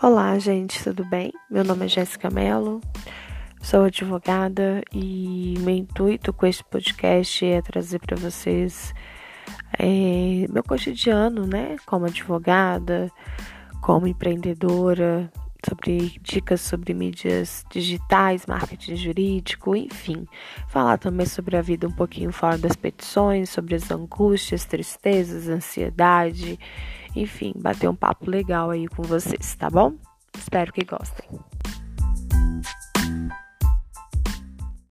Olá, gente, tudo bem? Meu nome é Jéssica Mello, sou advogada e meu intuito com este podcast é trazer para vocês é, meu cotidiano, né? Como advogada, como empreendedora, sobre dicas sobre mídias digitais, marketing jurídico, enfim. Falar também sobre a vida um pouquinho fora das petições, sobre as angústias, tristezas, ansiedade enfim, bater um papo legal aí com vocês, tá bom? Espero que gostem.